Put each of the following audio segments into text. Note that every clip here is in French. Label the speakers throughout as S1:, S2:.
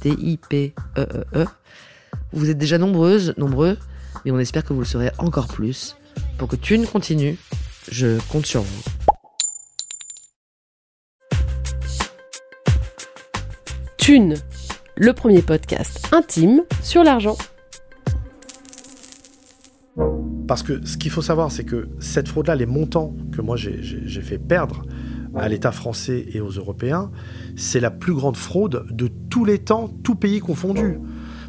S1: T-I-P-E-E-E. Vous êtes déjà nombreuses, nombreux, mais on espère que vous le serez encore plus. Pour que Thune continue, je compte sur vous.
S2: Thune, le premier podcast intime sur l'argent.
S3: Parce que ce qu'il faut savoir, c'est que cette fraude-là, les montants que moi j'ai fait perdre à l'État français et aux Européens, c'est la plus grande fraude de tous les temps, tout pays confondu.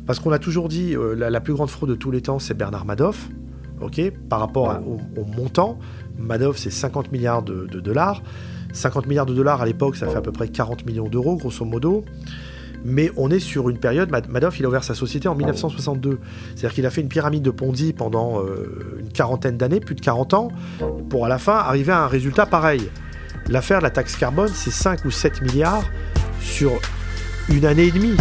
S3: Parce qu'on a toujours dit, euh, la, la plus grande fraude de tous les temps, c'est Bernard Madoff, ok par rapport à- au, au montant. Madoff, c'est 50 milliards de, de dollars. 50 milliards de dollars à l'époque, ça fait à peu près 40 millions d'euros, grosso modo. Mais on est sur une période, Mad- Madoff, il a ouvert sa société en 1962. C'est-à-dire qu'il a fait une pyramide de Ponzi pendant euh, une quarantaine d'années, plus de 40 ans, pour à la fin arriver à un résultat pareil. L'affaire de la taxe carbone, c'est 5 ou 7 milliards sur une année et demie.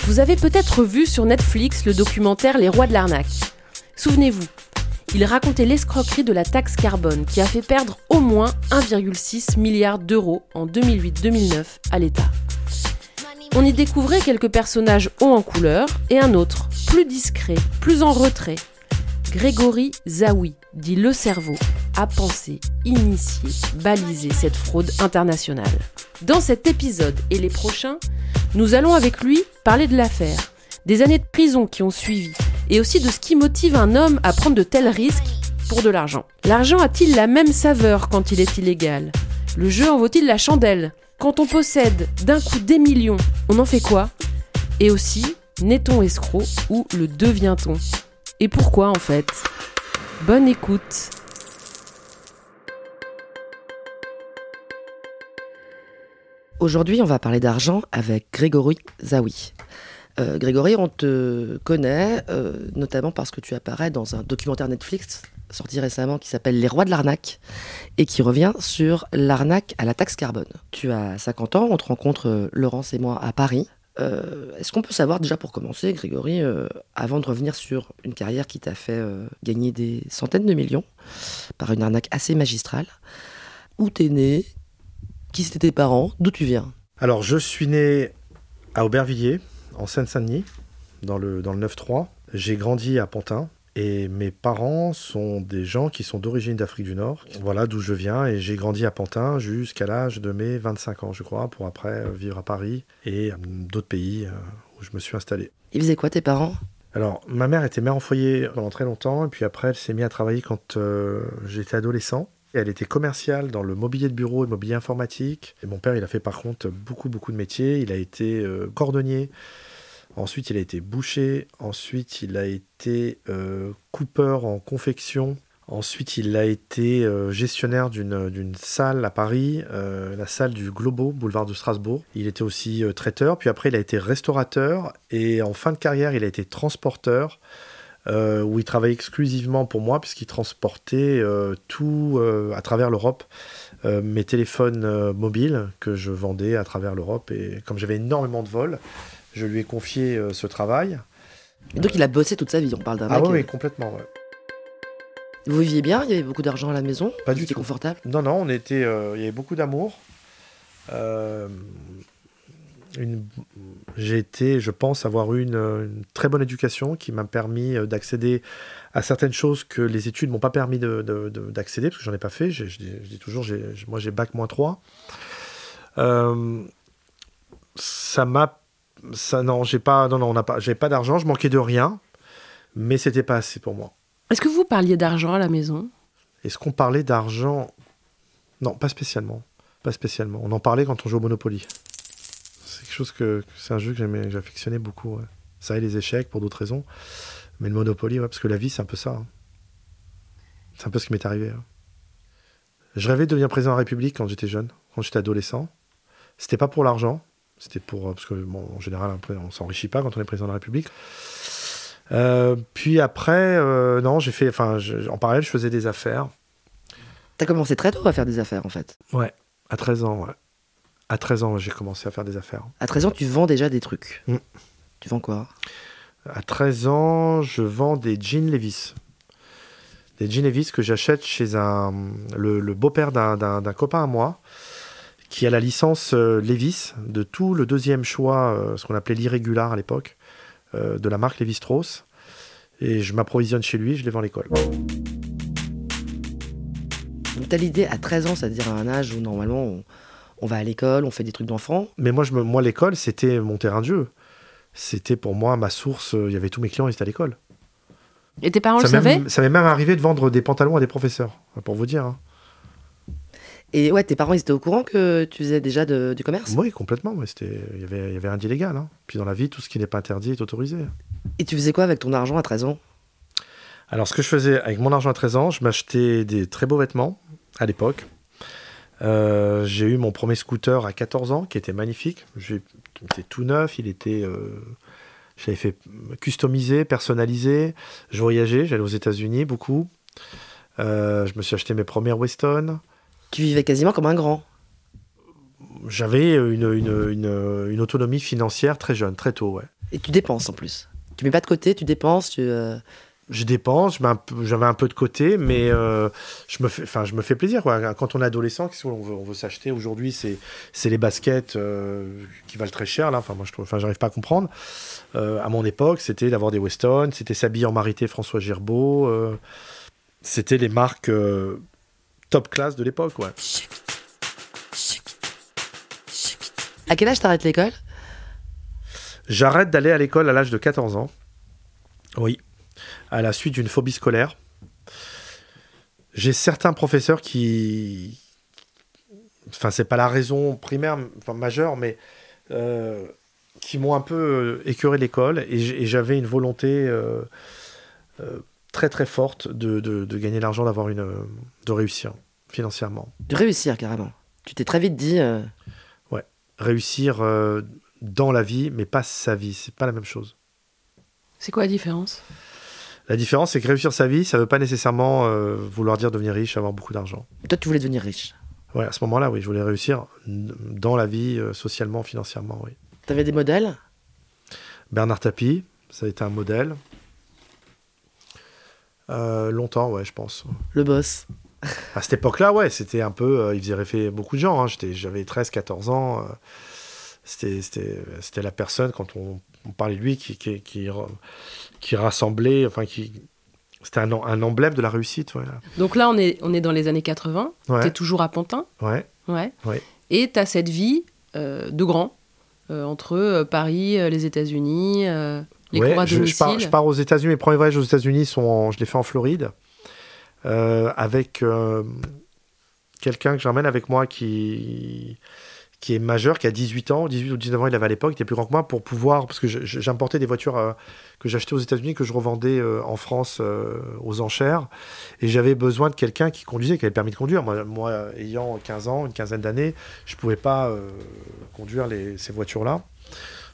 S2: Vous avez peut-être vu sur Netflix le documentaire Les Rois de l'arnaque. Souvenez-vous, il racontait l'escroquerie de la taxe carbone qui a fait perdre au moins 1,6 milliard d'euros en 2008-2009 à l'État. On y découvrait quelques personnages hauts en couleur et un autre, plus discret, plus en retrait. Grégory Zawi, dit le cerveau, a pensé, initié, balisé cette fraude internationale. Dans cet épisode et les prochains, nous allons avec lui parler de l'affaire, des années de prison qui ont suivi, et aussi de ce qui motive un homme à prendre de tels risques pour de l'argent. L'argent a-t-il la même saveur quand il est illégal? Le jeu en vaut-il la chandelle? Quand on possède d'un coup des millions, on en fait quoi? Et aussi, n'est-on escroc ou le devient-on? Et pourquoi en fait? Bonne écoute.
S1: Aujourd'hui, on va parler d'argent avec Grégory Zawi. Euh, Grégory, on te connaît euh, notamment parce que tu apparais dans un documentaire Netflix sorti récemment qui s'appelle Les Rois de l'arnaque et qui revient sur l'arnaque à la taxe carbone. Tu as 50 ans, on te rencontre euh, Laurence et moi à Paris. Est-ce qu'on peut savoir déjà pour commencer, Grégory, avant de revenir sur une carrière qui t'a fait gagner des centaines de millions par une arnaque assez magistrale, où t'es né, qui c'était tes parents, d'où tu viens?
S3: Alors, je suis né à Aubervilliers, en Seine-Saint-Denis, dans le, dans le 9-3. J'ai grandi à Pantin. Et mes parents sont des gens qui sont d'origine d'Afrique du Nord. Voilà d'où je viens. Et j'ai grandi à Pantin jusqu'à l'âge de mes 25 ans, je crois, pour après euh, vivre à Paris et euh, d'autres pays euh, où je me suis installé.
S1: Ils faisaient quoi tes parents?
S3: Alors, ma mère était mère en foyer pendant très longtemps. Et puis après, elle s'est mise à travailler quand euh, j'étais adolescent. Elle était commerciale dans le mobilier de bureau et mobilier informatique. Et mon père, il a fait par contre beaucoup, beaucoup de métiers. Il a été euh, cordonnier. Ensuite, il a été boucher. Ensuite, il a été euh, coupeur en confection. Ensuite, il a été euh, gestionnaire d'une salle à Paris, euh, la salle du Globo, boulevard de Strasbourg. Il était aussi traiteur. Puis après, il a été restaurateur. Et en fin de carrière, il a été transporteur où il travaillait exclusivement pour moi, puisqu'il transportait tout à travers l'Europe, mes téléphones mobiles que je vendais à travers l'Europe. Et comme j'avais énormément de vols, je lui ai confié euh, ce travail.
S1: Et donc il a bossé toute sa vie, on parle d'un
S3: Ah
S1: mec.
S3: oui,
S1: euh,
S3: oui, complètement. ouais.
S1: Vous viviez bien Il y avait beaucoup d'argent à la maison
S3: Pas du tout.
S1: confortable?
S3: Non, non, on était, euh, il y avait beaucoup d'amour. Une- J'ai été, je pense, avoir eu une, une très bonne éducation qui m'a permis d'accéder à certaines choses que les études m'ont pas permis de- de- de- d'accéder, parce que j'en ai pas fait. J'ai- Je dis, je dis toujours, j'ai- moi j'ai bac moins 3. Euh, ça m'a. Ça, non, j'ai pas, non, non, on pas, j'ai pas d'argent, je manquais de rien, mais c'était pas assez pour moi.
S2: Est-ce que vous parliez d'argent à la maison?
S3: Est-ce qu'on parlait d'argent? Non, pas spécialement. Pas spécialement. On en parlait quand on jouait au Monopoly. C'est quelque chose que, que c'est un jeu que j'affectionnais beaucoup. ouais. Ça et les échecs pour d'autres raisons. Mais le Monopoly, ouais, parce que la vie, c'est un peu ça. hein. C'est un peu ce qui m'est arrivé. hein. Je rêvais de devenir président de la République quand j'étais jeune, quand j'étais adolescent. C'était pas pour l'argent. C'était pour. euh, Parce que, bon, en général, après, on s'enrichit pas quand on est président de la République. Euh, puis après, euh, non, j'ai fait. Enfin, en parallèle, je faisais des affaires.
S1: T'as commencé très tôt à faire des affaires en fait.
S3: Ouais, à 13 ans, ouais. À 13 ans, j'ai commencé à faire des affaires.
S1: À 13 ans, tu vends déjà des trucs.
S3: Mm.
S1: Tu vends quoi?
S3: À 13 ans, je vends des jeans Levis. Des jeans Levis que j'achète chez un, le, le beau-père d'un copain à moi, qui a la licence euh, Levis de tout le deuxième choix, euh, ce qu'on appelait l'irrégular à l'époque, euh, de la marque Levi-Strauss. Et je m'approvisionne chez lui, je les vends à l'école.
S1: Donc t'as l'idée à 13 ans, c'est-à-dire à un âge où normalement on, on va à l'école, on fait des trucs d'enfant.
S3: Mais moi, je me, moi l'école, c'était mon terrain de jeu. C'était pour moi ma source. Il y avait tous mes clients, ils étaient à l'école.
S2: Et tes parents le
S3: Ça m'est
S2: savaient
S3: même, ça m'est même arrivé de vendre des pantalons à des professeurs, pour vous dire. hein.
S1: Et ouais, tes parents ils étaient au courant que tu faisais déjà de- du commerce?
S3: Oui, complètement. ouais, c'était- Il y avait, il y avait rien d'illégal. hein. Puis dans la vie, tout ce qui n'est pas interdit est autorisé.
S1: Et tu faisais quoi avec ton argent à 13 ans?
S3: Alors, ce que je faisais avec mon argent à 13 ans, je m'achetais des très beaux vêtements à l'époque. Euh, j'ai eu mon premier scooter à 14 ans qui était magnifique. Il était tout neuf, il était. euh, je l'avais fait customiser, personnaliser. Je voyageais, j'allais aux États-Unis beaucoup. Euh, je me suis acheté mes premières Weston.
S1: Tu vivais quasiment comme un grand.
S3: J'avais une, une, une- une autonomie financière très jeune, très tôt, ouais.
S1: Et tu dépenses en plus. Tu mets pas de côté, tu dépenses, tu. euh,
S3: je dépense, j'avais un peu de côté, mais euh, je, me fais, enfin, je me fais plaisir. Quoi. Quand on est adolescent, qu'est-ce qu'on veut, on veut s'acheter Aujourd'hui, c'est, les baskets euh, qui valent très cher. Là. Enfin, moi, je enfin, j'arrive pas à comprendre. À mon époque, c'était d'avoir des Weston, c'était s'habiller en marité François Girbeau. c'était les marques top class de l'époque. Ouais.
S1: À quel âge t'arrêtes l'école?
S3: J'arrête d'aller à l'école à l'âge de 14 ans. Oui. À la suite d'une phobie scolaire. J'ai certains professeurs qui. Enfin, c'est pas la raison primaire, enfin majeure, mais euh, qui m'ont un peu euh, écœuré l'école et j'avais une volonté euh, euh, très très forte de, de- de gagner l'argent, d'avoir une, euh, de réussir financièrement.
S1: De réussir carrément. Tu t'es très vite dit. euh,
S3: Réussir euh, dans la vie, mais pas sa vie, c'est pas la même chose.
S2: C'est quoi la différence?
S3: La différence, c'est que réussir sa vie, ça ne veut pas nécessairement euh, vouloir dire devenir riche, avoir beaucoup d'argent.
S1: Toi, tu voulais devenir riche.
S3: Ouais, à ce moment-là, oui, je voulais réussir dans la vie, euh, socialement, financièrement, oui.
S1: T'avais des modèles?
S3: Bernard Tapie, ça a été un modèle. Euh, longtemps, ouais, je pense.
S1: Le boss.
S3: À cette époque-là, ouais, c'était un peu. euh, il faisait rêver beaucoup de gens. hein. J'étais- J'avais 13, 14 ans. euh, c'était- C'était c'était la personne, quand on, on parlait de lui, qui, qui, qui, ra- qui rassemblait. Enfin, qui. C'était un, un emblème de la réussite, ouais.
S2: Donc là, on est, on est dans les années 80.
S3: Ouais.
S2: T'es toujours à Pantin.
S3: ouais.
S2: Ouais.
S3: Ouais.
S2: Et t'as cette vie euh, de grand euh, entre euh, Paris, les États-Unis, les cours à
S3: je,
S2: domicile.
S3: je pars, je pars aux États-Unis. Mes premiers voyages aux États-Unis sont, en- je les fais en Floride, avec euh, quelqu'un que j'emmène avec moi qui qui est majeur, qui a 18 ans, 18 ou 19 ans, il avait à l'époque, il était plus grand que moi, pour pouvoir, parce que j'importais des voitures euh, que j'achetais aux États-Unis, que je revendais euh, en France euh, aux enchères, et j'avais besoin de quelqu'un qui conduisait, qui avait le permis de conduire. Moi, ayant 15 ans, une quinzaine d'années, je pouvais pas euh, conduire ces voitures-là.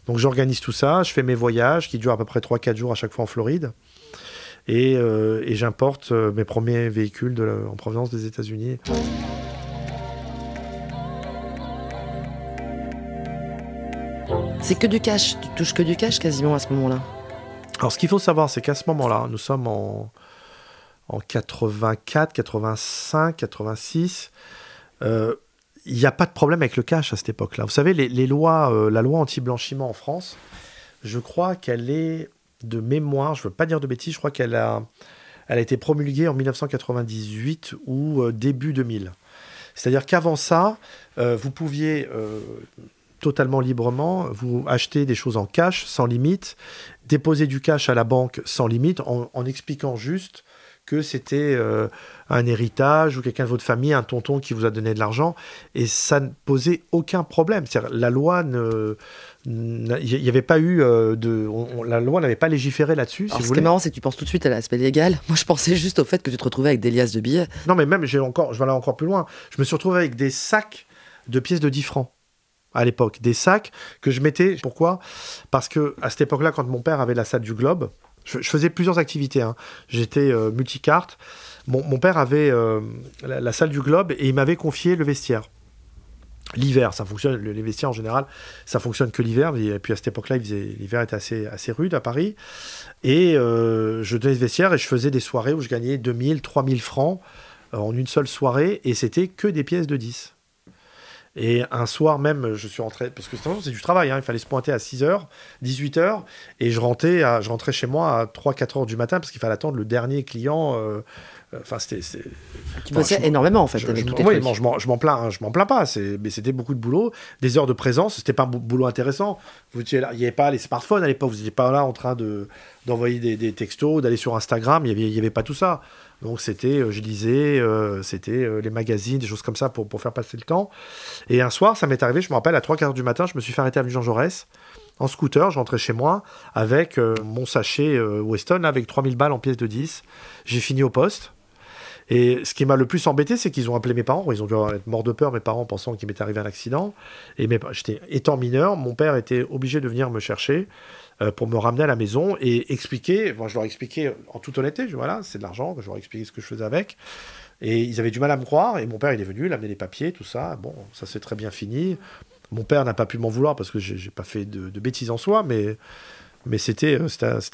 S3: Donc j'organise tout ça, je fais mes voyages qui durent à peu près 3-4 jours à chaque fois en Floride. Et, euh, et j'importe euh, mes premiers véhicules de la- en provenance des États-Unis.
S1: C'est que du cash. Tu touches que du cash quasiment à ce moment-là.
S3: Alors ce qu'il faut savoir, c'est qu'à ce moment-là, nous sommes en, en 84, 85, 86. il n'y a pas de problème avec le cash à cette époque-là. Vous savez, les, lois, la loi anti-blanchiment en France, je crois qu'elle est de mémoire, je ne veux pas dire de bêtises, je crois qu'elle a, elle a été promulguée en 1998 ou début 2000. C'est-à-dire qu'avant ça, vous pouviez totalement librement, vous achetez des choses en cash, sans limite, déposer du cash à la banque sans limite, en, expliquant juste que c'était euh, un héritage ou quelqu'un de votre famille, un tonton qui vous a donné de l'argent, et ça ne posait aucun problème. La loi ne, il n'y avait pas eu euh, de, la loi n'avait pas légiféré là-dessus.
S1: Si ce qui est marrant, c'est que tu penses tout de suite à l'aspect légal. Moi, je pensais juste au fait que tu te retrouvais avec des liasses de billets.
S3: Non, mais même, encore, je vais aller encore plus loin. Je me suis retrouvé avec des sacs de pièces de 10 francs à l'époque, des sacs que je mettais. Pourquoi? Parce que à cette époque-là, quand mon père avait la salle du Globe, je, faisais plusieurs activités. Hein. J'étais euh, multicarte. Mon, père avait euh, la, salle du Globe et il m'avait confié le vestiaire. L'hiver, ça fonctionne. Les vestiaires en général, ça fonctionne que l'hiver. Et puis à cette époque-là, l'hiver était assez, rude à Paris. Et euh, je donnais ce vestiaire et je faisais des soirées où je gagnais 2000, 3000 francs en une seule soirée. Et c'était que des pièces de 10. Et un soir même, je suis rentré, parce que c'est du travail, hein, il fallait se pointer à 6h, 18h, et je rentrais, à, je rentrais chez moi à 3-4 h du matin, parce qu'il fallait attendre le dernier client. Euh, enfin, c'était.
S1: Tu bossais énormément, en fait,
S3: avec je, Oui, je m'en plains, hein, je m'en plains pas, mais c'était beaucoup de boulot, des heures de présence, c'était pas un boulot intéressant. Vous il n'y avait pas les smartphones à l'époque, vous n'étiez pas là en train d'envoyer des, des, textos, d'aller sur Instagram, il n'y avait, y avait pas tout ça. Donc c'était, euh, je lisais, euh, c'était euh, les magazines, des choses comme ça pour, pour faire passer le temps. Et un soir, ça m'est arrivé, je me rappelle, à 3 quarts du matin, je me suis fait arrêter à Jean Jaurès en scooter, je rentrais chez moi avec mon sachet Weston avec 3000 balles en pièces de 10. J'ai fini au poste. Et ce qui m'a le plus embêté, c'est qu'ils ont appelé mes parents. Ils ont dû être morts de peur, mes parents, pensant qu'il m'était arrivé un accident. Et j'étais étant mineur, mon père était obligé de venir me chercher. Euh, pour me ramener à la maison et expliquer. Moi, je leur ai expliqué en toute honnêteté, je, voilà, c'est de l'argent, je leur ai expliqué ce que je faisais avec. Et ils avaient du mal à me croire. Et mon père, il est venu, il a amené les papiers, tout ça. Bon, ça s'est très bien fini. Mon père n'a pas pu m'en vouloir parce que j'ai pas fait de, bêtises en soi, mais, mais c'était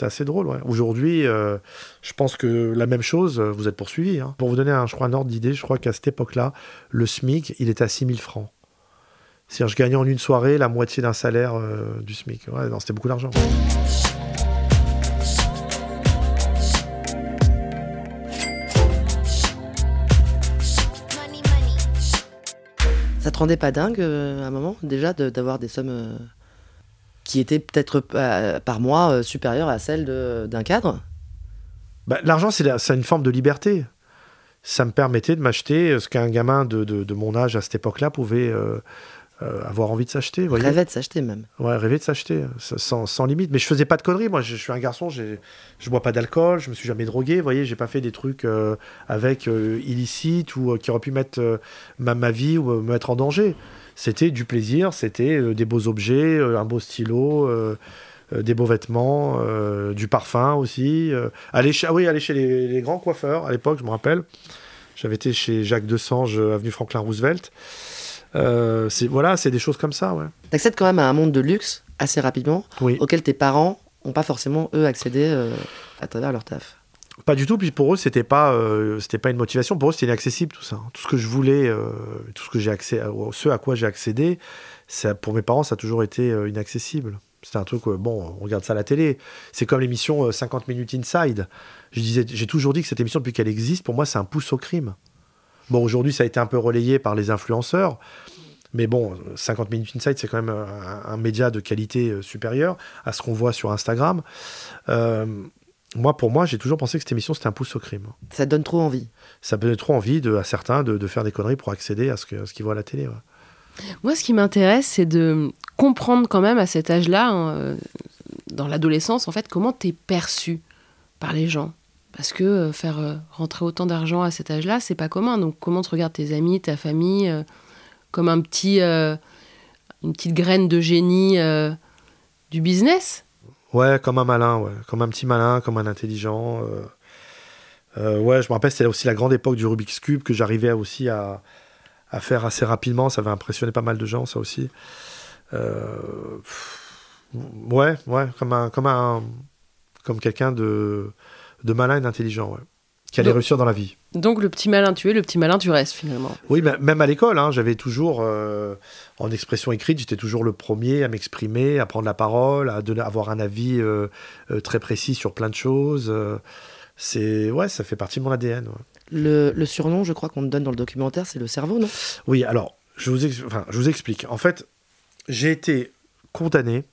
S3: assez drôle. Aujourd'hui, euh, je pense que la même chose, vous êtes poursuivi. Hein. Pour vous donner un, je crois, un ordre d'idée, je crois qu'à cette époque-là, le SMIC, il était à 6000 francs. C'est-à-dire, je gagnais en une soirée la moitié d'un salaire euh, du SMIC. C'était beaucoup d'argent.
S1: Ça te rendait pas dingue euh, à un moment déjà d'avoir des sommes euh, qui étaient peut-être par mois supérieures à celles d'un cadre
S3: bah, L'argent, c'est une forme de liberté. Ça me permettait de m'acheter ce qu'un gamin de, de, mon âge à cette époque-là pouvait euh, avoir envie de s'acheter.
S1: Rêver de s'acheter même.
S3: Ouais, rêver de s'acheter, sans, sans, limite. Mais je faisais pas de conneries. Moi, je, suis un garçon, je bois pas d'alcool, je me suis jamais drogué. Vous voyez, j'ai pas fait des trucs euh, avec euh, illicites ou qui auraient pu mettre ma, ma, vie ou me mettre en danger. C'était du plaisir, c'était des beaux objets, un beau stylo. des beaux vêtements, du parfum aussi. aller chez, ah oui, aller chez les, les grands coiffeurs à l'époque, je me rappelle. J'avais été chez Jacques Desange, avenue Franklin Roosevelt. Euh, c'est voilà, c'est des choses comme ça. Ouais.
S1: T'accèdes quand même à un monde de luxe assez rapidement, auquel tes parents n'ont pas forcément eux accédé euh, à travers leur taf.
S3: Pas du tout. Puis pour eux, c'était pas, euh, pas une motivation. Pour eux, c'était inaccessible tout ça. Tout ce que je voulais, tout ce que j'ai accès, ce à quoi j'ai accédé, pour mes parents, ça a toujours été inaccessible. C'était un truc, bon, on regarde ça à la télé. C'est comme l'émission 50 minutes inside. J'ai toujours dit que cette émission, depuis qu'elle existe, pour moi, c'est un pouce au crime. Bon, aujourd'hui, ça a été un peu relayé par les influenceurs. Mais bon, 50 minutes Insight, c'est quand même un, média de qualité euh, supérieure à ce qu'on voit sur Instagram. Euh, moi, pour moi, j'ai toujours pensé que cette émission, c'était un pouce au crime.
S1: Ça donne trop envie.
S3: Ça donne trop envie de, à certains de, faire des conneries pour accéder à ce qu'ils voient à la télé.
S2: Moi, ce qui m'intéresse, c'est de comprendre quand même à cet âge-là, hein, euh, dans l'adolescence, en fait, comment tu es perçu par les gens. Parce que euh, faire euh, rentrer autant d'argent à cet âge-là, c'est pas commun. Donc comment tu regardes tes amis, ta famille, euh, comme un petit, une petite graine de génie du business?
S3: Ouais, comme un malin, ouais. comme un petit malin, comme un intelligent. ouais, je me rappelle, c'était aussi la grande époque du Rubik's Cube que j'arrivais aussi à, à, faire assez rapidement. Ça avait impressionné pas mal de gens, ça aussi. ouais, ouais, comme un, comme un, comme quelqu'un de de malin et d'intelligent, ouais. Qu'allait
S2: Donc-
S3: réussir dans la vie.
S2: Donc le petit malin tu es, le petit malin tu restes finalement.
S3: Oui, même à l'école, hein, j'avais toujours, euh, en expression écrite, j'étais toujours le premier à m'exprimer, à prendre la parole, à donner, avoir un avis euh, euh, très précis sur plein de choses. euh, c'est ouais, ça fait partie de mon ADN. ouais.
S1: Le, le surnom, je crois qu'on te donne dans le documentaire, c'est le cerveau, non?
S3: Oui, alors, je vous, ex- enfin, je vous explique. En fait, j'ai été condamné.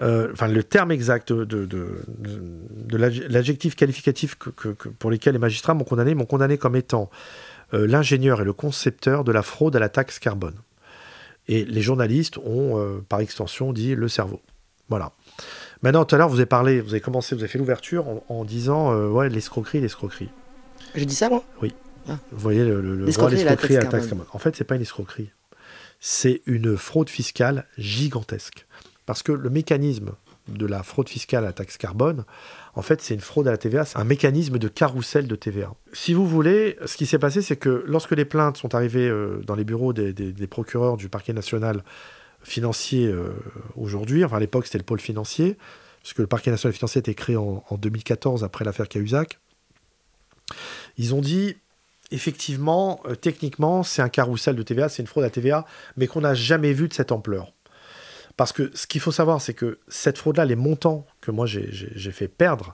S3: Euh, Enfin, le terme exact de, de, de- de l'adj- l'adjectif qualificatif que, que- que- pour lesquels les magistrats m'ont condamné, m'ont condamné comme étant euh, l'ingénieur et le concepteur de la fraude à la taxe carbone. Et les journalistes ont, euh, par extension, dit le cerveau. Voilà. Maintenant, tout à l'heure, vous avez parlé, vous avez commencé, vous avez fait l'ouverture en, en disant, euh, ouais, l'escroquerie, l'escroquerie.
S1: J'ai dit ça, moi?
S3: Vous voyez le, le, le
S1: L'escroquerie la
S3: l'escroquerie à la
S1: taxe
S3: taxe carbone. En fait, c'est pas une escroquerie. C'est une fraude fiscale gigantesque. Parce que le mécanisme de la fraude fiscale à la taxe carbone, en fait, c'est une fraude à la TVA, c'est un mécanisme de carrousel de TVA. Si vous voulez, ce qui s'est passé, c'est que lorsque les plaintes sont arrivées euh, dans les bureaux des, procureurs du parquet national financier euh, aujourd'hui, enfin à l'époque c'était le pôle financier, parce que le parquet national financier a été créé en, en 2014 après l'affaire Cahuzac, ils ont dit effectivement, euh, techniquement, c'est un carrousel de TVA, c'est une fraude à TVA, mais qu'on n'a jamais vu de cette ampleur. Parce que ce qu'il faut savoir, c'est que cette fraude-là, les montants que moi j'ai- fait perdre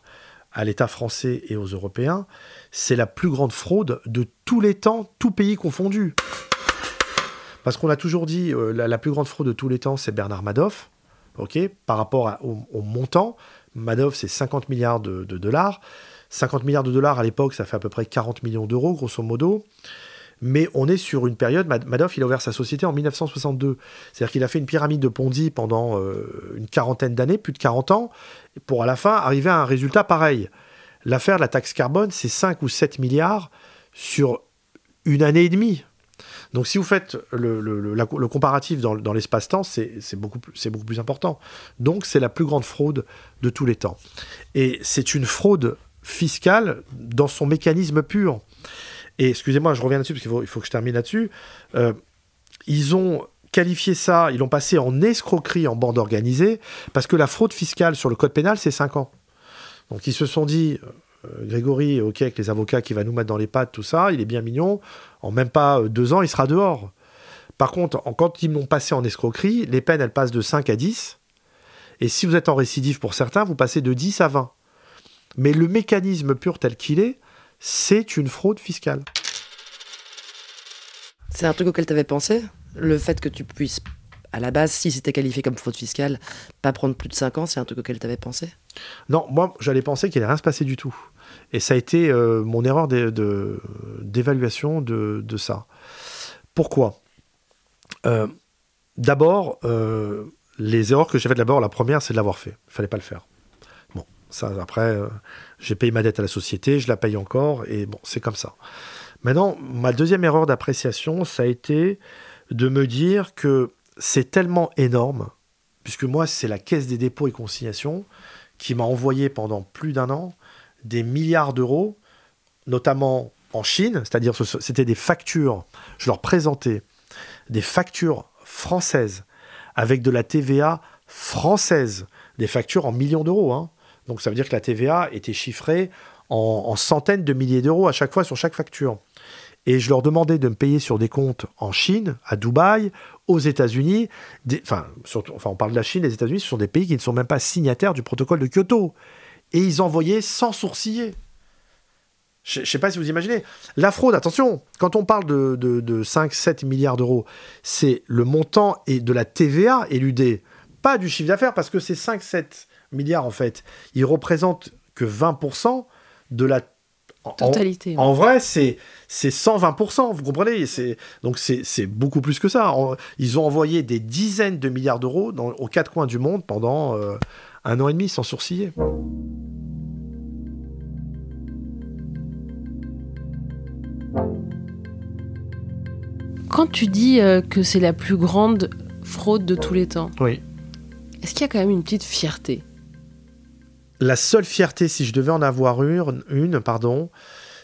S3: à l'État français et aux Européens, c'est la plus grande fraude de tous les temps, tout pays confondu. Parce qu'on a toujours dit, euh, la, plus grande fraude de tous les temps, c'est Bernard Madoff, ok, par rapport à- au, au montant. Madoff, c'est 50 milliards de, de dollars. 50 milliards de dollars à l'époque, ça fait à peu près 40 millions d'euros, grosso modo. Mais on est sur une période, Mad- Madoff, il a ouvert sa société en 1962. C'est-à-dire qu'il a fait une pyramide de Ponzi pendant euh, une quarantaine d'années, plus de 40 ans, pour à la fin arriver à un résultat pareil. L'affaire de la taxe carbone, c'est 5 ou 7 milliards sur une année et demie. Donc si vous faites le, comparatif dans, l'espace-temps, c'est beaucoup plus important. Donc c'est la plus grande fraude de tous les temps. Et c'est une fraude fiscale dans son mécanisme pur. Et excusez-moi, je reviens là-dessus parce qu'il faut, que je termine là-dessus. Euh, ils ont qualifié ça, ils l'ont passé en escroquerie en bande organisée, parce que la fraude fiscale sur le code pénal, c'est 5 ans. Donc ils se sont dit, euh, Grégory, ok, avec les avocats qui va nous mettre dans les pattes, tout ça, il est bien mignon, en même pas euh, deux ans, il sera dehors. Par contre, quand ils l'ont passé en escroquerie, les peines, elles passent de 5 à 10. Et si vous êtes en récidive pour certains, vous passez de 10 à 20. Mais le mécanisme pur tel qu'il est, c'est une fraude fiscale.
S1: C'est un truc auquel tu avais pensé? Le fait que tu puisses, à la base, si c'était qualifié comme fraude fiscale, pas prendre plus de 5 ans, c'est un truc auquel tu avais pensé?
S3: Non, moi, j'allais penser qu'il allait rien se passer du tout. Et ça a été euh, mon erreur d'é- de- d'évaluation de, de ça. Pourquoi? Euh, D'abord, euh, les erreurs que j'ai faites d'abord, la première, c'est de l'avoir fait. Il fallait pas le faire. Bon, ça, après, j'ai payé ma dette à la société, je la paye encore, et bon, c'est comme ça. Maintenant, ma deuxième erreur d'appréciation, ça a été de me dire que c'est tellement énorme, puisque moi, c'est la Caisse des dépôts et consignations qui m'a envoyé pendant plus d'un an des milliards d'euros, notamment en Chine, c'est-à-dire ce- c'était des factures, je leur présentais des factures françaises avec de la TVA française, des factures en millions d'euros. hein. Donc ça veut dire que la TVA était chiffrée en, en centaines de milliers d'euros à chaque fois sur chaque facture. Et je leur demandais de me payer sur des comptes en Chine, à Dubaï, aux États-Unis. Enfin, enfin, on parle de la Chine, les États-Unis, ce sont des pays qui ne sont même pas signataires du protocole de Kyoto. Et ils envoyaient sans sourciller. Je ne sais pas si vous imaginez. La fraude, attention, quand on parle de, de, de 5-7 milliards d'euros, c'est le montant et de la TVA éludée, pas du chiffre d'affaires, parce que ces 5-7 milliards, en fait, ils représentent que 20% de la en-
S2: Totalité.
S3: En, en vrai, c'est c'est 120%, vous comprenez? C'est donc c'est beaucoup plus que ça. En- ils ont envoyé des dizaines de milliards d'euros aux quatre coins du monde pendant euh, un an et demi sans sourciller.
S2: Quand tu dis euh, que c'est la plus grande fraude de tous les temps,
S3: Oui.
S2: est-ce qu'il y a quand même une petite fierté?
S3: La seule fierté, si je devais en avoir une, une pardon,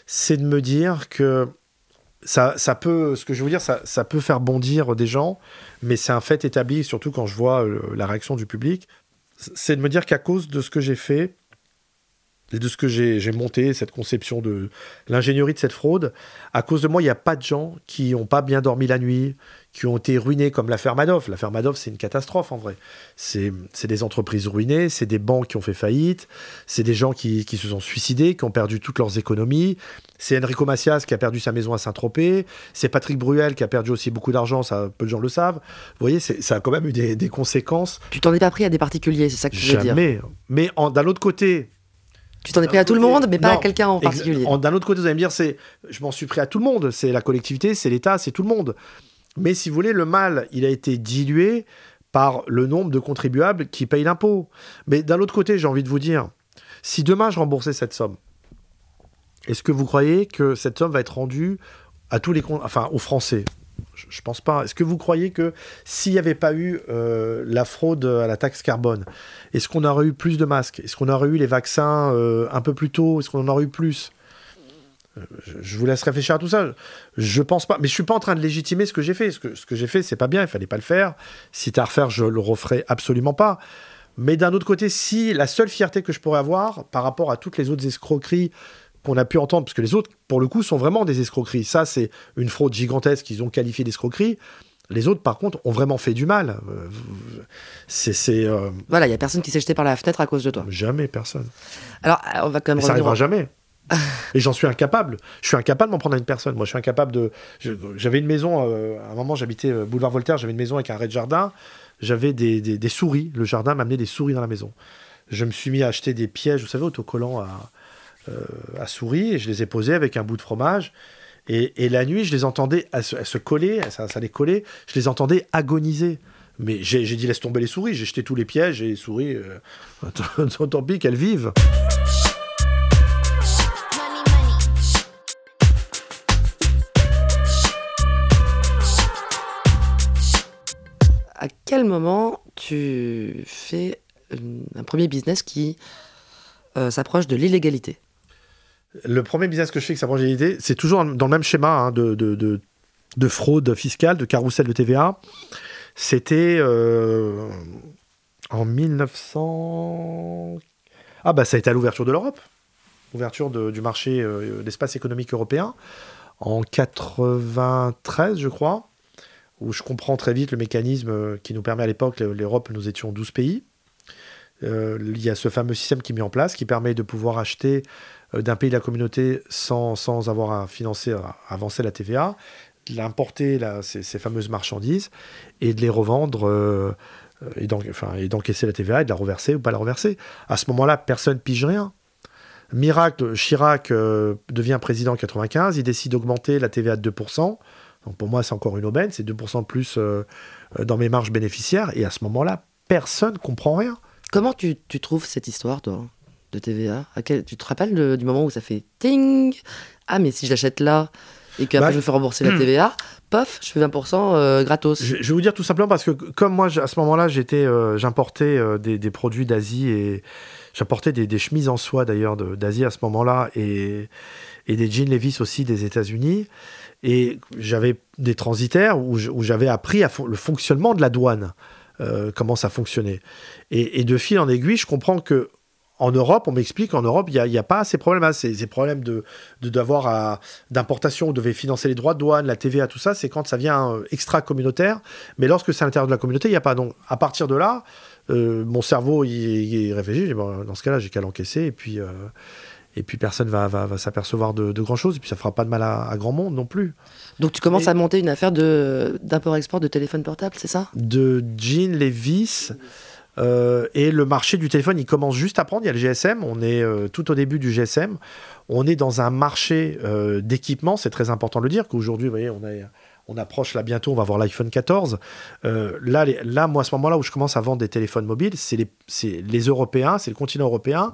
S3: c'est de me dire que ça, ça peut, ce que je veux dire, ça, ça peut faire bondir des gens, mais c'est un fait établi, surtout quand je vois euh, la réaction du public, c'est de me dire qu'à cause de ce que j'ai fait, et de ce que j'ai monté, cette conception de l'ingénierie de cette fraude, à cause de moi, il n'y a pas de gens qui n'ont pas bien dormi la nuit, qui ont été ruinés comme l'affaire Madoff. L'affaire Madoff, c'est une catastrophe en vrai. C'est des entreprises ruinées, c'est des banques qui ont fait faillite, c'est des gens qui, qui, se sont suicidés, qui ont perdu toutes leurs économies. C'est Enrico Macias qui a perdu sa maison à Saint-Tropez. C'est Patrick Bruel qui a perdu aussi beaucoup d'argent, ça peu de gens le savent. Vous voyez, ça a quand même eu des, des conséquences.
S1: Tu t'en es pas pris à des particuliers, c'est ça que tu veux dire?
S3: Jamais. Mais d'un autre côté,
S1: tu t'en es pris à tout le monde, mais pas à quelqu'un en particulier.
S3: D'un autre côté, vous allez me dire, c'est, je m'en suis pris à tout le monde. C'est la collectivité, c'est l'État, c'est tout le monde. Mais si vous voulez, le mal, il a été dilué par le nombre de contribuables qui payent l'impôt. Mais d'un autre côté, j'ai envie de vous dire, si demain je remboursais cette somme, est-ce que vous croyez que cette somme va être rendue à tous les, enfin, aux Français? Je, pense pas. Est-ce que vous croyez que s'il n'y avait pas eu euh, la fraude à la taxe carbone, est-ce qu'on aurait eu plus de masques? Est-ce qu'on aurait eu les vaccins euh, un peu plus tôt? Est-ce qu'on en aurait eu plus? Euh, je, vous laisse réfléchir à tout ça. Je pense pas, mais je suis pas en train de légitimer ce que j'ai fait. Ce que, j'ai fait, c'est pas bien. Il fallait pas le faire. Si tu as à refaire, je le referai absolument pas. Mais d'un autre côté, si la seule fierté que je pourrais avoir par rapport à toutes les autres escroqueries qu'on a pu entendre, parce que les autres, pour le coup, sont vraiment des escroqueries. Ça, c'est une fraude gigantesque qu'ils ont qualifié d'escroquerie. Les autres, par contre, ont vraiment fait du mal. Euh, c'est. Euh,
S1: voilà, il n'y a personne qui s'est jeté par la fenêtre à cause de toi.
S3: Jamais personne.
S1: Alors, on va quand même.
S3: ça n'arrivera jamais. Et j'en suis incapable. Je suis incapable de m'en prendre à une personne. Moi, je suis incapable de. J'avais une maison, euh, à un moment, j'habitais boulevard Voltaire, j'avais une maison avec un rez-de-jardin. J'avais des, des, souris. Le jardin m'amenait des souris dans la maison. Je me suis mis à acheter des pièges, vous savez, autocollants à, euh, à souris et je les ai posés avec un bout de fromage. Et, la nuit, je les entendais à se, coller, ça, ça les collait, je les entendais agoniser. Mais j'ai dit laisse tomber les souris, j'ai jeté tous les pièges et les souris, euh, tant pis qu'elles vivent.
S1: À quel moment tu fais un premier business qui euh, s'approche de l'illégalité?
S3: Le premier business que je fais avec sa fragilité, c'est toujours dans le même schéma hein, de, de, fraude fiscale, de carrousel de TVA. C'était euh, en 1900. Ah, bah ça a été à l'ouverture de l'Europe, ouverture du marché, euh, l'espace économique européen, en 93, je crois, où je comprends très vite le mécanisme euh, qui nous permet à l'époque, l'Europe, nous étions 12 pays. il y a ce fameux système qui est mis en place qui permet de pouvoir acheter euh, d'un pays de la communauté sans, sans avoir à financer, à avancer la TVA, d'importer ces, ces, fameuses marchandises et de les revendre euh, et d'encaisser la TVA et de la reverser ou pas la reverser. À ce moment-là, personne pige rien. Miracle, Chirac euh, devient président en 95, il décide d'augmenter la TVA de 2%. Donc pour moi, c'est encore une aubaine, c'est 2% de plus dans mes marges bénéficiaires. Et à ce moment-là, personne comprend rien.
S1: Comment tu, tu trouves cette histoire, toi? De TVA Tu te rappelles du moment où ça fait ting? Ah, mais si j'achète là et qu'après bah, je veux faire rembourser la TVA, pof, je fais 20% euh, gratos.
S3: Je, vais vous dire tout simplement parce que comme moi, à ce moment-là, j'étais, euh, j'importais euh, des, produits d'Asie et j'importais des, chemises en soie d'ailleurs d'Asie à ce moment-là et, et des jeans Levi's aussi des États-Unis. Et j'avais des transitaires où j'avais appris le fonctionnement de la douane. comment ça fonctionnait. Et, et, de fil en aiguille, je comprends que en Europe, on m'explique qu'en Europe, il n'y a, pas ces problèmes-là. Ces, problèmes de, d'avoir d'importation, on devait financer les droits de douane, la TVA, tout ça, c'est quand ça vient euh, extra-communautaire. Mais lorsque c'est à l'intérieur de la communauté, il n'y a pas. Donc, à partir de là, euh, mon cerveau, il, réfléchit. dans ce cas-là, j'ai qu'à l'encaisser. Et puis, euh, et puis personne va, va, s'apercevoir de, de grand-chose. Et puis, ça fera pas de mal à, grand monde non plus.
S1: Donc, tu commences à monter une affaire de, d'import-export de téléphone portable, c'est ça?
S3: De jeans, Levis. Euh, et le marché du téléphone, il commence juste à prendre. Il y a le GSM, on est euh, tout au début du GSM. On est dans un marché euh, d'équipement, c'est très important de le dire, qu'aujourd'hui, vous voyez, on, on approche là bientôt, on va voir l'iPhone 14. là, là, moi, à ce moment-là où je commence à vendre des téléphones mobiles, c'est les, les, Européens, c'est le continent européen,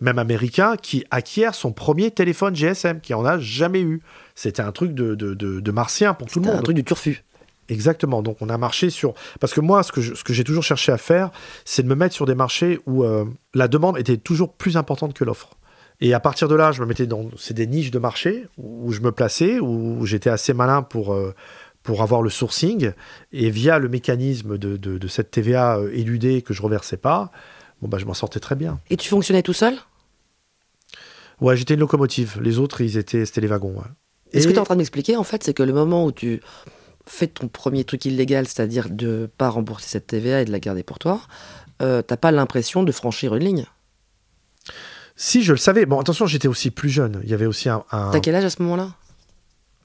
S3: même américain, qui acquiert son premier téléphone GSM, qui en a jamais eu. C'était un truc de, de, de, de martien pour tout le monde.
S1: un truc du turfu.
S3: Exactement. Donc on a marché sur. Parce que moi, ce que, ce que j'ai toujours cherché à faire, c'est de me mettre sur des marchés où euh, la demande était toujours plus importante que l'offre. Et à partir de là, je me mettais dans. C'est des niches de marché où je me plaçais, où j'étais assez malin pour. Euh, pour avoir le sourcing et via le mécanisme de, de, cette TVA euh, éludée que je reversais pas, bon bah je m'en sortais très bien.
S1: Et tu fonctionnais tout seul?
S3: Ouais, j'étais une locomotive. Les autres, ils étaient, c'était les wagons. ouais.
S1: Et ce que
S3: Et-
S1: tu es en train de m'expliquer, en fait, c'est que le moment où tu fais ton premier truc illégal, c'est-à-dire de pas rembourser cette TVA et de la garder pour toi, euh, t'as pas l'impression de franchir une ligne.
S3: Si, je le savais. Bon, attention, j'étais aussi plus jeune. Il y avait aussi un. un-
S1: T'as quel âge à ce moment-là?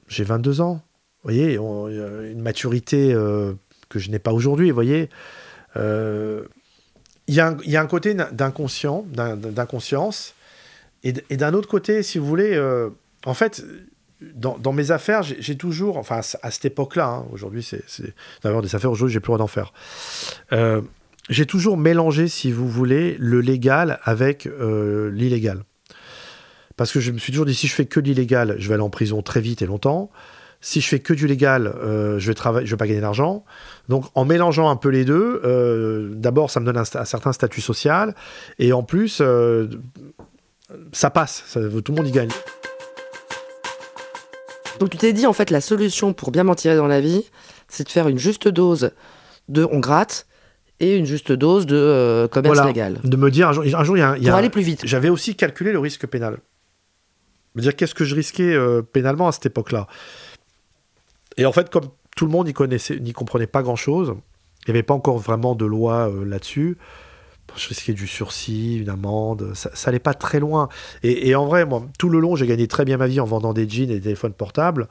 S3: J'ai 22 ans. Vous voyez, on- a une maturité euh, que je n'ai pas aujourd'hui. Vous voyez, Euh, il y, a un- il y a un côté d'inconscient, d'in- d'inconscience, et, d'un autre côté, si vous voulez, euh, en fait, dans, mes affaires, j'ai toujours, enfin, à cette époque-là, hein, aujourd'hui, c'est d'ailleurs des affaires aujourd'hui, j'ai plus le droit d'en faire. Euh, j'ai toujours mélangé, si vous voulez, le légal avec euh, l'illégal. Parce que je me suis toujours dit, si je fais que l'illégal, je vais aller en prison très vite et longtemps. Si je fais que du légal, euh, je vais vais pas gagner d'argent. Donc, en mélangeant un peu les deux, d'abord, ça me donne un, certain statut social, et en plus, ça passe. Tout le monde y gagne.
S1: Donc tu t'es dit, en fait, la solution pour bien m'en tirer dans la vie, c'est de faire une juste dose de on gratte et une juste dose de euh, commerce
S3: Voilà.
S1: légal.
S3: De me dire un jour, un jour, il y a, un- il y
S1: Pour
S3: a un-
S1: aller plus vite.
S3: J'avais aussi calculé le risque pénal. Me dire qu'est-ce que je risquais euh, pénalement à cette époque-là? Et en fait, comme tout le monde n'y connaissait, n'y comprenait pas grand-chose, il n'y avait pas encore vraiment de loi euh, là-dessus. Je risquais du sursis, une amende, ça, ça allait pas très loin. Et, et en vrai, moi, tout le long, j'ai gagné très bien ma vie en vendant des jeans et des téléphones portables.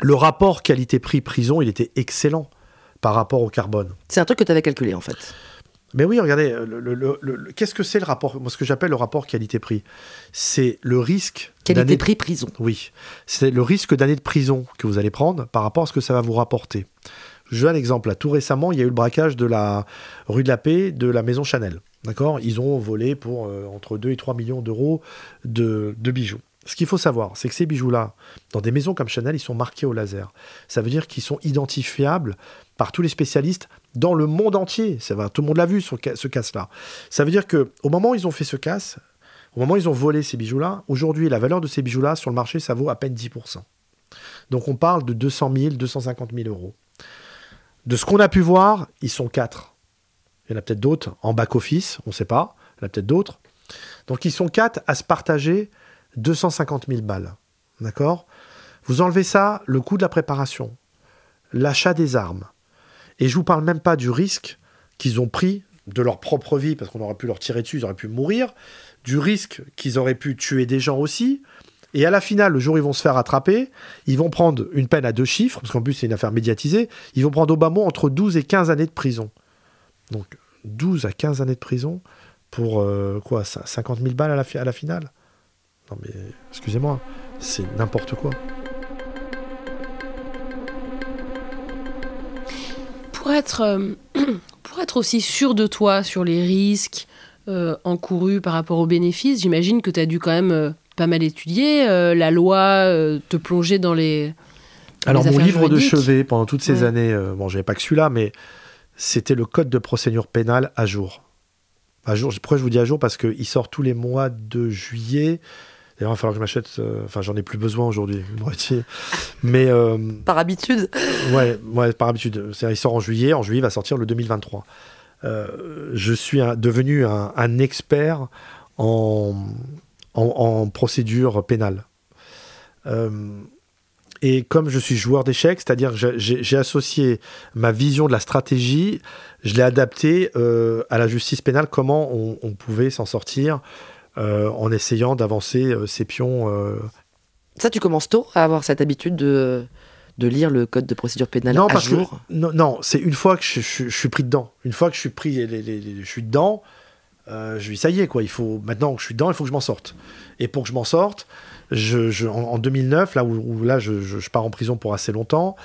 S3: Le rapport qualité-prix-prison, il était excellent par rapport au carbone.
S1: C'est un truc que tu avais calculé, en fait.
S3: Mais oui, regardez, le- le- le- le- qu'est-ce que c'est le rapport Moi, ce que j'appelle le rapport qualité-prix, c'est le risque d'année-
S1: Qualité-prix prison.
S3: Oui, c'est le risque d'année de prison que vous allez prendre par rapport à ce que ça va vous rapporter. Je donne un exemple. Tout récemment, il y a eu le braquage de la rue de la Paix de la maison Chanel. D'accord? Ils ont volé pour euh, entre 2 et 3 millions d'euros de, bijoux. Ce qu'il faut savoir, c'est que ces bijoux-là, dans des maisons comme Chanel, ils sont marqués au laser. Ça veut dire qu'ils sont identifiables par tous les spécialistes dans le monde entier. Ça va, tout le monde l'a vu, ce, ce casse-là. Ça veut dire que au moment où ils ont fait ce casse, au moment où ils ont volé ces bijoux-là, aujourd'hui, la valeur de ces bijoux-là sur le marché, ça vaut à peine 10%. Donc on parle de 200 000, 250 000 euros. De ce qu'on a pu voir, ils sont quatre. Il y en a peut-être d'autres en back-office, on ne sait pas. Il y en a peut-être d'autres. Donc ils sont quatre à se partager 250 000 balles. D'accord? Vous enlevez ça, le coût de la préparation, l'achat des armes. Et je vous parle même pas du risque qu'ils ont pris de leur propre vie, parce qu'on aurait pu leur tirer dessus, ils auraient pu mourir, du risque qu'ils auraient pu tuer des gens aussi. Et à la finale, le jour où ils vont se faire attraper, ils vont prendre une peine à deux chiffres, parce qu'en plus c'est une affaire médiatisée, ils vont prendre mot entre 12 et 15 années de prison. Donc 12 à 15 années de prison pour euh, quoi ça- 50 000 balles à la, finale? Non mais excusez-moi, c'est n'importe quoi.
S2: Pour être, euh, pour être aussi sûr de toi sur les risques euh, encourus par rapport aux bénéfices, j'imagine que tu as dû quand même pas mal étudier euh, la loi, euh, te plonger dans les. dans
S3: Alors
S2: les
S3: mon livre de chevet pendant toutes ces
S2: Ouais.
S3: années, euh, bon j'avais pas que celui-là, mais c'était le code de procédure pénale à jour. À jour. Pourquoi je vous dis à jour? Parce qu'il sort tous les mois de juillet. D'ailleurs, il va falloir que je m'achète. euh, Enfin, j'en ai plus besoin aujourd'hui, une moitié. Mais euh,
S1: Par habitude.
S3: ouais, ouais, par habitude. C'est-à-dire, il sort en juillet. En juillet, il va sortir le 2023. Euh, je suis un- devenu un, un expert en, en, en procédure pénale. Euh, et comme je suis joueur d'échecs, c'est-à-dire que j'ai- associé ma vision de la stratégie, je l'ai adapté euh, à la justice pénale, comment on, on pouvait s'en sortir euh, en essayant d'avancer ses pions
S1: Ça, tu commences tôt à avoir cette habitude de, de lire le code de procédure pénale
S3: non,
S1: à
S3: parce
S1: jour?
S3: que non, non, c'est une fois que je, je- je suis pris dedans. Une fois que je suis pris, les- les- les- je suis dedans. Euh, je dis ça y est quoi. Il faut maintenant que je suis dedans, il faut que je m'en sorte. Et pour que je m'en sorte, je, je- en, en 2009, là où, là je, je- pars en prison pour assez longtemps,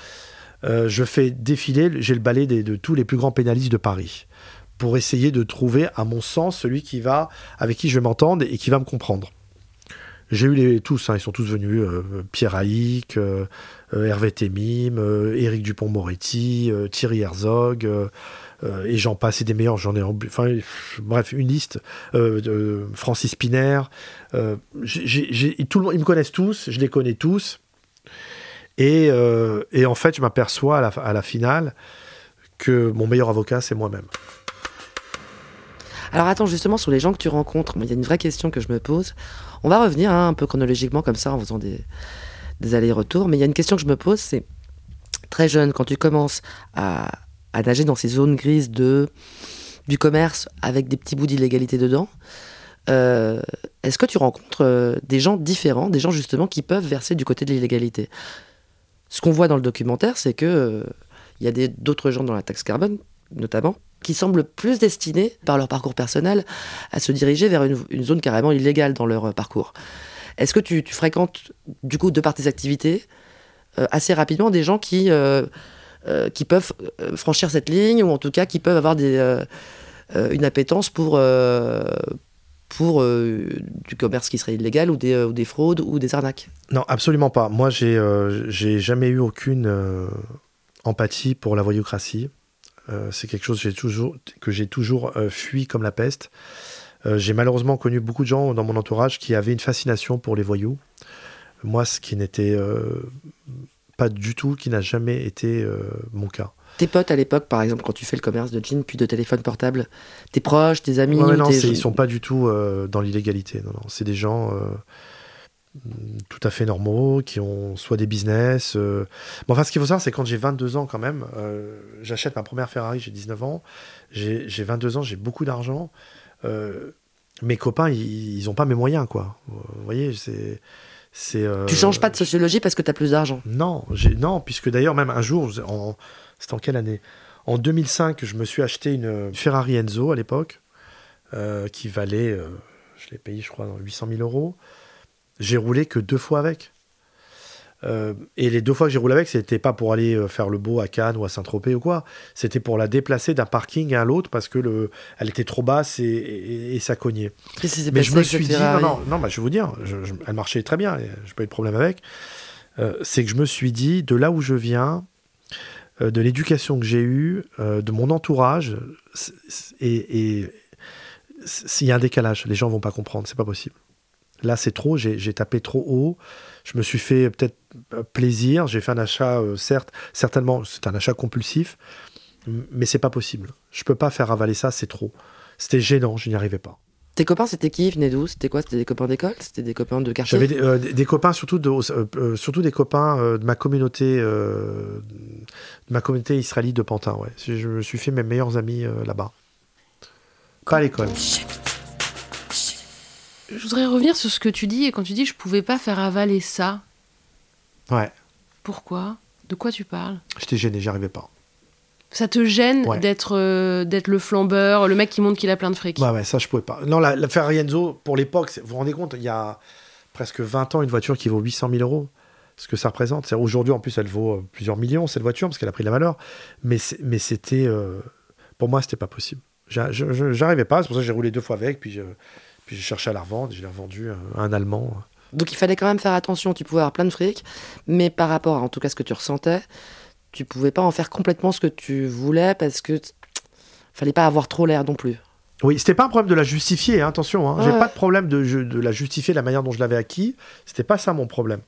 S3: euh, je fais défiler. J'ai le balai de tous les plus grands pénalistes de Paris pour essayer de trouver, à mon sens, celui qui va avec qui je vais m'entendre et qui va me comprendre. J'ai eu les tous, hein, ils sont tous venus. euh, Pierre Haïk, Hervé Temim, Éric Dupont-Moretti, Thierry Herzog, et j'en passe, et des meilleurs, j'en ai en- enfin, bref, une liste, euh, Francis Piner, euh, tout le monde, ils me connaissent tous, je les connais tous, et, euh, en fait, je m'aperçois à la, finale que mon meilleur avocat, c'est moi-même.
S1: Alors attends, justement, sur les gens que tu rencontres, il y a une vraie question que je me pose. On va revenir hein, un peu chronologiquement comme ça en faisant des allers-retours, mais il y a une question que je me pose, c'est très jeune, quand tu commences à, à nager dans ces zones grises de, du commerce avec des petits bouts d'illégalité dedans, euh, est-ce que tu rencontres euh, des gens différents, des gens justement qui peuvent verser du côté de l'illégalité? Ce qu'on voit dans le documentaire, c'est que euh, il y a d'autres gens dans la taxe carbone, notamment, qui semblent plus destinés, par leur parcours personnel, à se diriger vers une, zone carrément illégale dans leur parcours. Est-ce que tu, fréquentes, du coup, de par tes activités, assez rapidement des gens qui, euh, qui peuvent euh, franchir cette ligne, ou en tout cas qui peuvent avoir euh, une appétence pour, du commerce qui serait illégal, ou des, fraudes, ou des arnaques
S3: Non, absolument pas. Moi, j'ai jamais eu aucune empathie pour la voyoucratie. C'est quelque chose que j'ai toujours, fui comme la peste. J'ai malheureusement connu beaucoup de gens dans mon entourage qui avaient une fascination pour les voyous. Moi, ce qui n'était pas du tout, qui n'a jamais été euh, mon cas.
S1: Tes potes à l'époque, par exemple, quand tu fais le commerce de jeans puis de téléphone portable, tes proches, tes amis,
S3: Ouais, ouais,
S1: ou
S3: non,
S1: tes-
S3: ils sont pas du tout euh, dans l'illégalité. Non, non, c'est des gens euh, tout à fait normaux qui ont soit des business. euh. Bon, enfin, ce qu'il faut savoir, c'est quand j'ai 22 ans quand même, j'achète ma première Ferrari, j'ai 19 ans, j'ai j'ai 22 ans, j'ai beaucoup d'argent. mes copains, ils, ils ont pas mes moyens, quoi. Vous voyez, c'est. C'est, euh,
S1: Tu changes pas de sociologie parce que tu as plus d'argent.
S3: non, j'ai- non, puisque d'ailleurs, même un jour, en, c'était en quelle année? En 2005, je me suis acheté une Ferrari Enzo à l'époque, euh, qui valait, euh, je l'ai payé, je crois, dans 800 000 euros. J'ai roulé que deux fois avec. Euh, et les deux fois que j'ai roulé avec, c'était pas pour aller euh, faire le beau à Cannes ou à Saint-Tropez ou quoi. C'était pour la déplacer d'un parking à l'autre parce que le, elle était trop basse et, et- et ça cognait. Mais je me suis dit, non, non, non, bah, je vais vous dire, je- je- elle marchait très bien, j'ai pas eu de problème avec. Euh, c'est que je me suis dit, de là où je viens, euh, de l'éducation que j'ai eue, de mon entourage, et, s'il y a un décalage, les gens vont pas comprendre, c'est pas possible. Là, c'est trop, j'ai tapé trop haut, je me suis fait peut-être euh, plaisir, j'ai fait un achat, euh, certes, certainement, c'est un achat compulsif, mais c'est pas possible. Je peux pas faire avaler ça, c'est trop. C'était gênant, je n'y arrivais pas.
S1: Tes copains, c'était qui? Ils venaient d'où? C'était quoi? C'était des copains d'école? C'était des copains de quartier?
S3: J'avais des, euh, des- des copains, surtout, de, euh, euh, surtout des copains euh, de ma communauté, euh, de ma communauté israélite de Pantin. Ouais. Je me suis fait mes meilleurs amis euh, là-bas. Pas à l'école.
S2: Je voudrais revenir sur ce que tu dis et quand tu dis je pouvais pas faire avaler ça.
S3: Ouais,
S2: Pourquoi? De quoi tu parles?
S3: J'étais gêné, j'y arrivais pas.
S2: Ça te gêne
S3: Ouais.
S2: d'être euh, d'être le flambeur, le mec qui montre qu'il a plein de fric?
S3: Ouais, ouais, ça je pouvais pas. Non, la, la Ferrari Enzo, pour l'époque, vous vous rendez compte, il y a presque 20 ans, une voiture qui vaut 800 000 euros. Ce que ça représente. C'est- Aujourd'hui, en plus, elle vaut euh, plusieurs millions, cette voiture, parce qu'elle a pris de la valeur. Mais, c'était. euh, pour moi, c'était pas possible. J'arrivais pas, c'est pour ça que j'ai roulé deux fois avec, puis je- puis j'ai cherché à la revendre, je l'ai revendue à un Allemand.
S1: Donc il fallait quand même faire attention. Tu pouvais avoir plein de fric, mais par rapport à en tout cas ce que tu ressentais, tu pouvais pas en faire complètement ce que tu voulais parce que fallait pas avoir trop l'air non plus.
S3: Oui, c'était pas un problème de la justifier, hein, attention. Hein. J'ai
S1: Ouais.
S3: pas de problème de la justifier de la manière dont je l'avais acquis. C'était pas ça mon problème.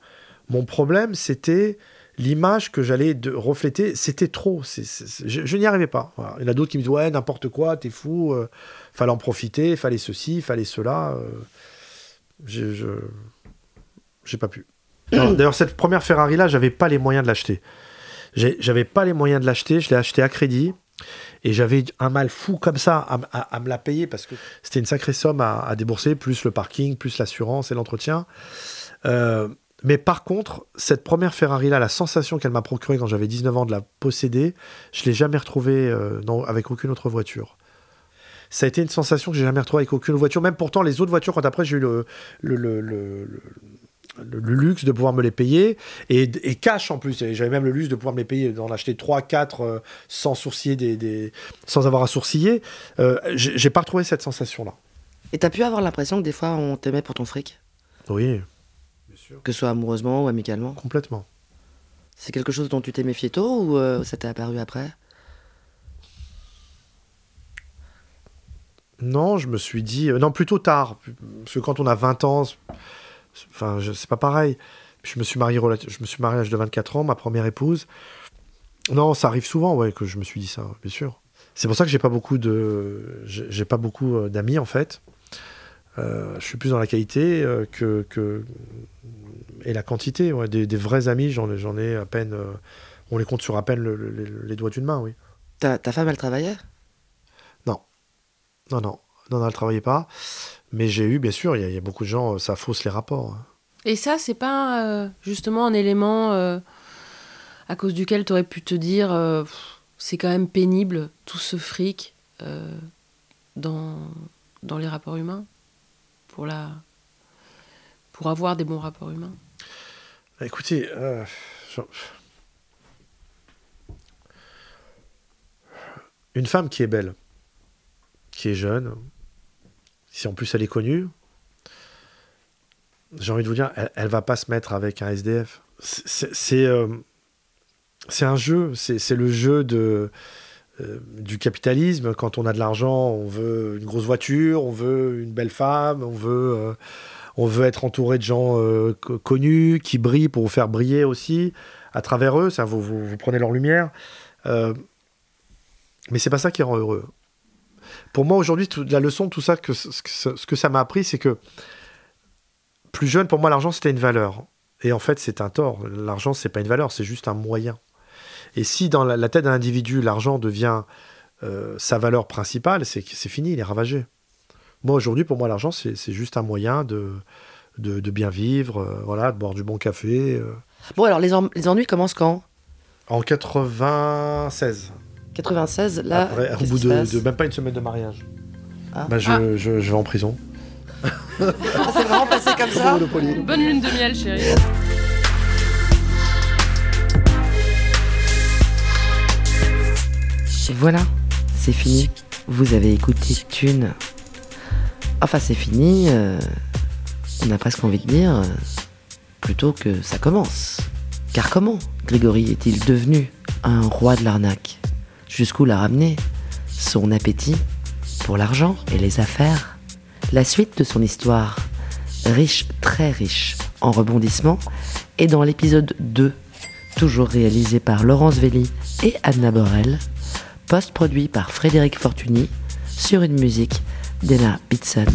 S3: Mon problème, c'était l'image que j'allais de refléter. C'était trop. Je je n'y arrivais pas. Voilà. Il y en a d'autres qui me disent ouais n'importe quoi, t'es fou. euh, fallait en profiter, fallait ceci, fallait cela. euh, j'ai je j'ai pas pu. Alors, D'ailleurs, cette première Ferrari là, j'avais pas les moyens de l'acheter. J'avais pas les moyens de l'acheter. Je l'ai acheté à crédit. Et j'avais un mal fou comme ça à, m- à- à me la payer parce que c'était une sacrée somme à, à débourser, plus le parking, plus l'assurance et l'entretien. Euh, mais par contre, cette première Ferrari-là, la sensation qu'elle m'a procurée quand j'avais 19 ans de la posséder, je l'ai jamais retrouvée euh, dans- avec aucune autre voiture. Ça a été une sensation que j'ai jamais retrouvée avec aucune voiture. Même pourtant, les autres voitures, quand après j'ai eu le, le, le- le- le- le- le luxe de pouvoir me les payer et, et cash en plus. J'avais même le luxe de pouvoir me les payer, d'en acheter 3, 4 euh, sans sourciller des, des- sans avoir à sourciller. Euh, j'ai j'ai pas retrouvé cette sensation-là.
S1: Et t'as pu avoir l'impression que des fois on t'aimait pour ton fric,
S3: Oui,
S1: que ce soit amoureusement ou amicalement.
S3: complètement.
S1: C'est quelque chose dont tu t'es méfié tôt ou euh, ça t'est apparu après?
S3: Non, je me suis dit. euh, non, plutôt tard. Parce que quand on a 20 ans, c'est- enfin, c'est pas pareil. Je me suis marié, je me suis marié à l'âge de 24 ans, ma première épouse. Non, ça arrive souvent, ouais, que je me suis dit ça, bien sûr. C'est pour ça que j'ai pas beaucoup de, j'ai j'ai pas beaucoup euh, d'amis en fait. Euh, je suis plus dans la qualité euh, que, que et la quantité. ouais. Des, des vrais amis, j'en ai, j'en ai à peine. euh, on les compte sur à peine le- le- les- les doigts d'une main, oui.
S1: Ta, ta femme, elle travaillait?
S3: Non, non, non, non, elle travaillait pas. Mais j'ai eu, bien sûr, il y, a- il y a beaucoup de gens, ça fausse les rapports. hein.
S2: Et ça, c'est pas euh, justement un élément euh, à cause duquel tu aurais pu te dire euh, c'est quand même pénible tout ce fric euh, dans, dans les rapports humains? Pour, la, pour avoir des bons rapports humains.
S3: Bah, Écoutez, euh, une femme qui est belle, qui est jeune, si en plus elle est connue, j'ai envie de vous dire, elle, elle va pas se mettre avec un SDF. Euh, c'est un jeu, c'est le jeu de, euh, du capitalisme. Quand on a de l'argent, on veut une grosse voiture, on veut une belle femme, on veut, euh, on veut être entouré de gens euh, co- connus, qui brillent pour vous faire briller aussi à travers eux. Vous, vous, prenez leur lumière. Mais c'est pas ça qui rend heureux. Pour moi, aujourd'hui, la leçon de tout ça, que, ce que ça m'a appris, c'est que plus jeune, pour moi, l'argent, c'était une valeur. Et en fait, c'est un tort. L'argent, c'est pas une valeur, c'est juste un moyen. Et si dans la, la tête d'un individu, l'argent devient euh, sa valeur principale, c'est fini, il est ravagé. Moi, aujourd'hui, pour moi, l'argent, c'est c'est juste un moyen de, de, de bien vivre, euh, voilà, de boire du bon café. euh.
S1: Bon, alors, les, en- les ennuis commencent quand?
S3: En 96,
S1: 96, là.
S3: après, au bout de, même pas une semaine de mariage.
S1: Ah.
S3: Bah, je,
S2: Ah.
S3: je, je vais en prison.
S1: C'est vraiment passé comme ça?
S2: Bonne lune de miel, chérie.
S1: Voilà, c'est fini. Vous avez écouté Thune. Enfin, c'est fini. euh, on a presque envie de dire. euh, plutôt que ça commence. Car comment Grégory est-il devenu un roi de l'arnaque Jusqu'où l'a ramené Son appétit pour l'argent et les affaires La suite de son histoire, riche, très riche en rebondissements, est dans l'épisode 2, toujours réalisé par Laurence Velli et Anna Borel, post-produit par Frédéric Fortuny, sur une musique d'Ella Bitson.